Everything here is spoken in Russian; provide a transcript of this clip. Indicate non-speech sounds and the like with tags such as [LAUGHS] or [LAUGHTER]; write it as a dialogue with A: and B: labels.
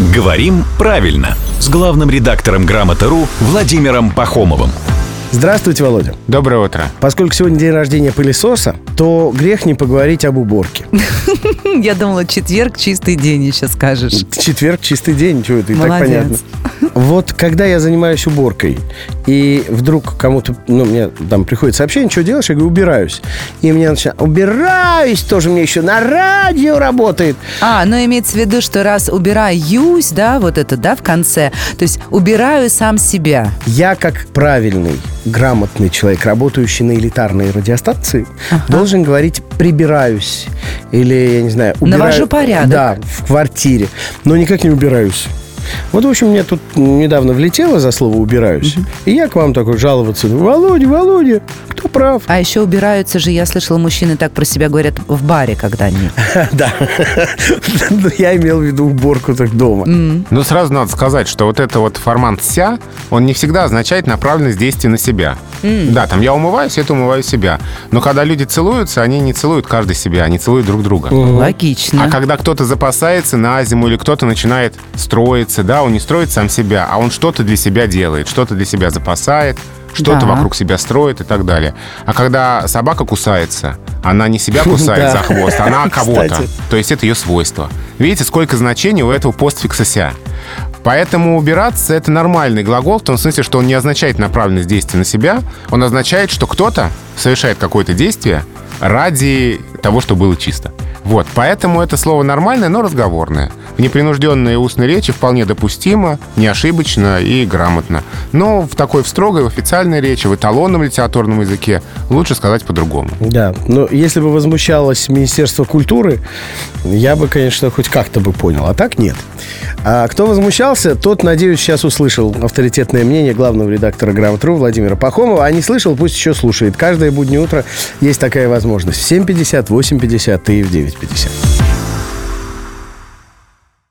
A: Говорим правильно с главным редактором «Грамоты.ру» Владимиром Пахомовым.
B: Здравствуйте, Володя.
C: Доброе утро.
B: Поскольку сегодня день рождения пылесоса, то грех не поговорить об уборке. [LAUGHS]
D: Я думала, четверг чистый день еще скажешь.
B: Четверг чистый день, чего это и так
D: Молодец.
B: понятно. Вот когда я занимаюсь уборкой, и вдруг кому-то, ну, мне там приходит сообщение, что делаешь? Я говорю, убираюсь. И мне начинают, убираюсь, тоже мне еще на радио работает.
D: А, ну имеется в виду, что раз убираюсь, да, вот это, да, в конце, то есть убираю сам себя.
B: Я, как правильный, грамотный человек, работающий на элитарной радиостанции, должен говорить «прибираюсь» или, я не знаю, убираю...
D: Навожу порядок.
B: Да, в квартире, но никак не убираюсь. Вот, в общем, мне тут недавно влетело за слово «убираюсь», и я к вам такой жаловаться. Володя, Володя, кто прав?
D: А еще убираются же, я слышала, мужчины так про себя говорят в баре, когда они. [LAUGHS]
B: Да. Но Я имел в виду уборку так дома.
C: Ну, сразу надо сказать, что вот это вот формант «ся», он не всегда означает направленность действия на себя. Да, там я умываюсь, это умываю себя. Но когда люди целуются, они не целуют каждый себя, они целуют друг друга.
D: Логично.
C: А когда кто-то запасается на зиму или кто-то начинает строиться, да, он не строит сам себя, а он что-то для себя делает, что-то для себя запасает, что-то
D: Да.
C: вокруг себя строит и так далее. А когда собака кусается, она не себя [LAUGHS] кусает за хвост, она [LAUGHS] кого-то. То есть это ее свойство. Видите, сколько значений у этого постфикса «ся». Поэтому убираться — это нормальный глагол в том смысле, что он не означает направленность действия на себя, он означает, что кто-то совершает какое-то действие ради того, чтобы было чисто. Вот, поэтому это слово нормальное, но разговорное. В непринужденной устной речи вполне допустимо, не ошибочно и грамотно. Но в такой в строгой, в официальной речи, в эталонном литературном языке лучше сказать по-другому.
B: Да, но если бы возмущалось Министерство культуры, я бы, конечно, хоть как-то бы понял, а так нет. А кто возмущался, тот, надеюсь, сейчас услышал авторитетное мнение главного редактора «Грамотру» Владимира Пахомова, а не слышал, пусть еще слушает. Каждое буднее утро есть такая возможность. В 7.50, 8.50 и в 9.50.